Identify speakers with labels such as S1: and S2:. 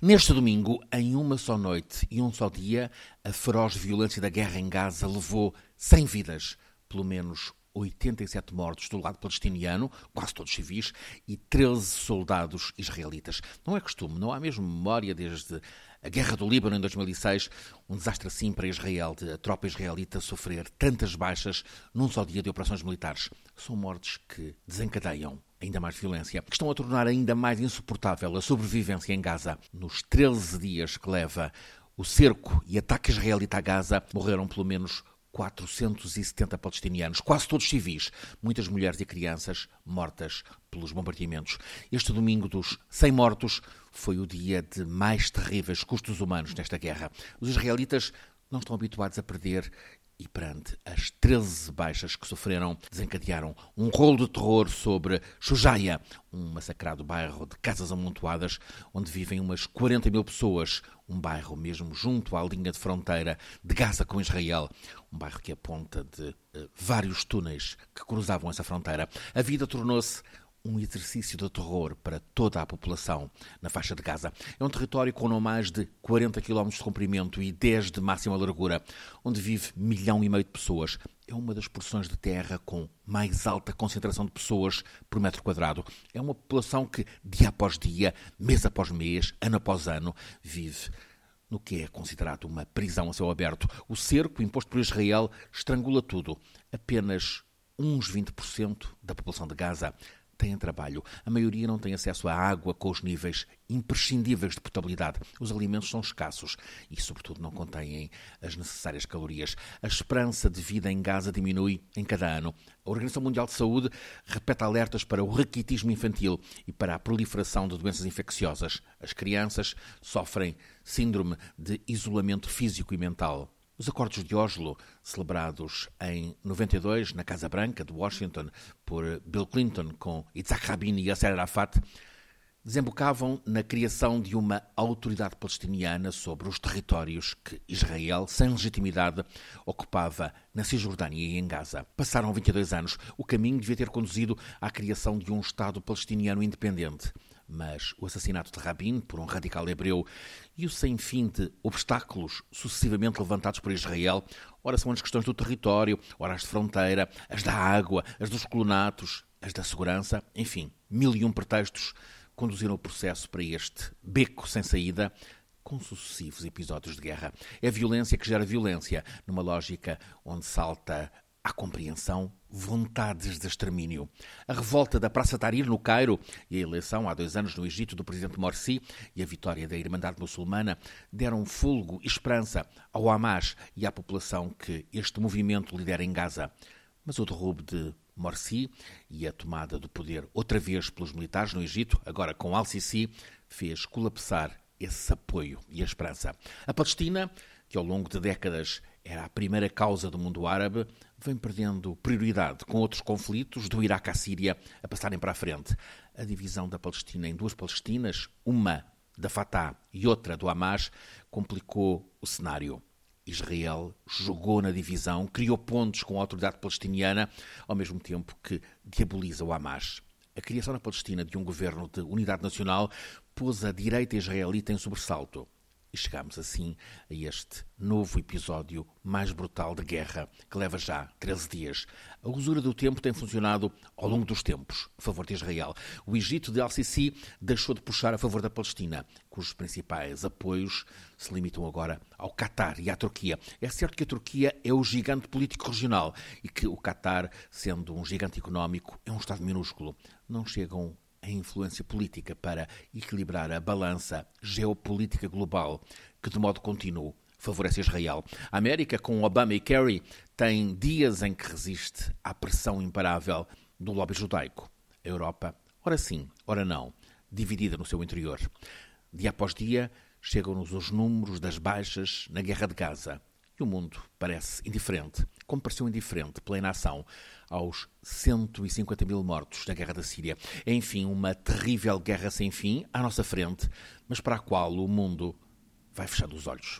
S1: Neste domingo, em uma só noite e um só dia, a feroz violência da guerra em Gaza levou 100 vidas, pelo menos 87 mortos do lado palestiniano, quase todos civis, e 13 soldados israelitas. Não é costume, não há mesmo memória desde a Guerra do Líbano em 2006, um desastre assim para Israel, de a tropa israelita sofrer tantas baixas num só dia de operações militares. São mortes que desencadeiam ainda mais violência, que estão a tornar ainda mais insuportável a sobrevivência em Gaza. Nos 13 dias que leva o cerco e ataque israelita a Gaza, morreram pelo menos 470 palestinianos, quase todos civis, muitas mulheres e crianças mortas pelos bombardeamentos. Este domingo dos 100 mortos foi o dia de mais terríveis custos humanos nesta guerra. Os israelitas não estão habituados a perder e perante as 13 baixas que sofreram, desencadearam um rolo de terror sobre Shujaia, um massacrado bairro de casas amontoadas, onde vivem umas 40 mil pessoas, um bairro mesmo junto à linha de fronteira de Gaza com Israel, um bairro que aponta de uh, vários túneis que cruzavam essa fronteira. A vida tornou-se um exercício de terror para toda a população na faixa de Gaza. É um território com não mais de 40 km de comprimento e 10 de máxima largura, onde vive milhão e meio de pessoas. É uma das porções de terra com mais alta concentração de pessoas por metro quadrado. É uma população que, dia após dia, mês após mês, ano após ano, vive no que é considerado uma prisão a céu aberto. O cerco imposto por Israel estrangula tudo. Apenas uns 20% da população de Gaza têm trabalho. A maioria não tem acesso à água com os níveis imprescindíveis de potabilidade. Os alimentos são escassos e, sobretudo, não contêm as necessárias calorias. A esperança de vida em Gaza diminui em cada ano. A Organização Mundial de Saúde repete alertas para o raquitismo infantil e para a proliferação de doenças infecciosas. As crianças sofrem síndrome de isolamento físico e mental. Os acordos de Oslo, celebrados em 92 na Casa Branca de Washington por Bill Clinton com Yitzhak Rabin e Yasser Arafat, desembocavam na criação de uma autoridade palestiniana sobre os territórios que Israel, sem legitimidade, ocupava na Cisjordânia e em Gaza. Passaram 22 anos. O caminho devia ter conduzido à criação de um Estado palestiniano independente mas o assassinato de Rabin por um radical hebreu e o sem fim de obstáculos sucessivamente levantados por Israel, ora são as questões do território, ora as de fronteira, as da água, as dos colonatos, as da segurança, enfim, mil e um pretextos conduziram o processo para este beco sem saída, com sucessivos episódios de guerra. É violência que gera violência, numa lógica onde salta à compreensão vontades de extermínio. A revolta da Praça Tahrir no Cairo e a eleição há dois anos no Egito do presidente Morsi e a vitória da Irmandade Muçulmana deram fulgo e esperança ao Hamas e à população que este movimento lidera em Gaza. Mas o derrube de Morsi e a tomada do poder outra vez pelos militares no Egito, agora com Al-Sisi, fez colapsar esse apoio e a esperança. A Palestina, que ao longo de décadas era a primeira causa do mundo árabe, vem perdendo prioridade com outros conflitos, do Iraque à Síria, a passarem para a frente. A divisão da Palestina em duas Palestinas, uma da Fatah e outra do Hamas, complicou o cenário. Israel jogou na divisão, criou pontos com a autoridade palestiniana, ao mesmo tempo que diaboliza o Hamas. A criação na Palestina de um governo de unidade nacional pôs a direita israelita em sobressalto. Chegamos assim a este novo episódio mais brutal de guerra, que leva já 13 dias. A usura do tempo tem funcionado ao longo dos tempos, a favor de Israel. O Egito de Al-Sisi deixou de puxar a favor da Palestina, cujos principais apoios se limitam agora ao Qatar e à Turquia. É certo que a Turquia é o gigante político regional e que o Qatar, sendo um gigante económico, é um Estado minúsculo. Não chegam a influência política para equilibrar a balança geopolítica global que, de modo contínuo, favorece Israel. A América, com Obama e Kerry, tem dias em que resiste à pressão imparável do lobby judaico. A Europa, ora sim, ora não, dividida no seu interior. Dia após dia, chegam-nos os números das baixas na guerra de Gaza. E o mundo parece indiferente, como pareceu indiferente pela inação aos 150 mil mortos na guerra da Síria. Enfim, uma terrível guerra sem fim à nossa frente, mas para a qual o mundo vai fechando os olhos.